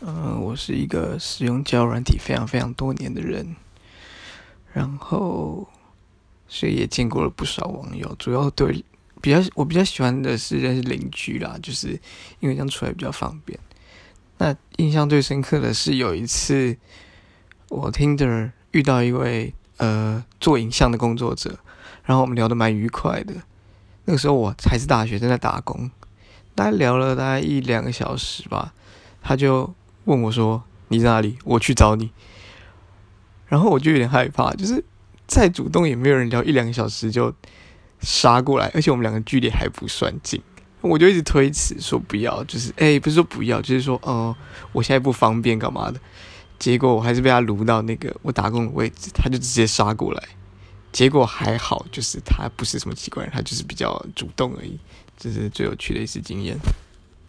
嗯，我是一个使用交友软体非常非常多年的人，然后所以也见过了不少网友。主要对比较我比较喜欢的是认识邻居啦，就是因为这样出来比较方便。那印象最深刻的是有一次我听着遇到一位呃做影像的工作者，然后我们聊得蛮愉快的。那个时候我还是大学正在打工，大概聊了大概一两个小时吧，他就。问我说：“你在哪里？我去找你。”然后我就有点害怕，就是再主动也没有人聊一两个小时就杀过来，而且我们两个距离还不算近，我就一直推辞说不要，就是哎，不是说不要，就是说哦，我现在不方便干嘛的。结果我还是被他撸到那个我打工的位置，他就直接杀过来。结果还好，就是他不是什么奇怪人，他就是比较主动而已。这是最有趣的一次经验。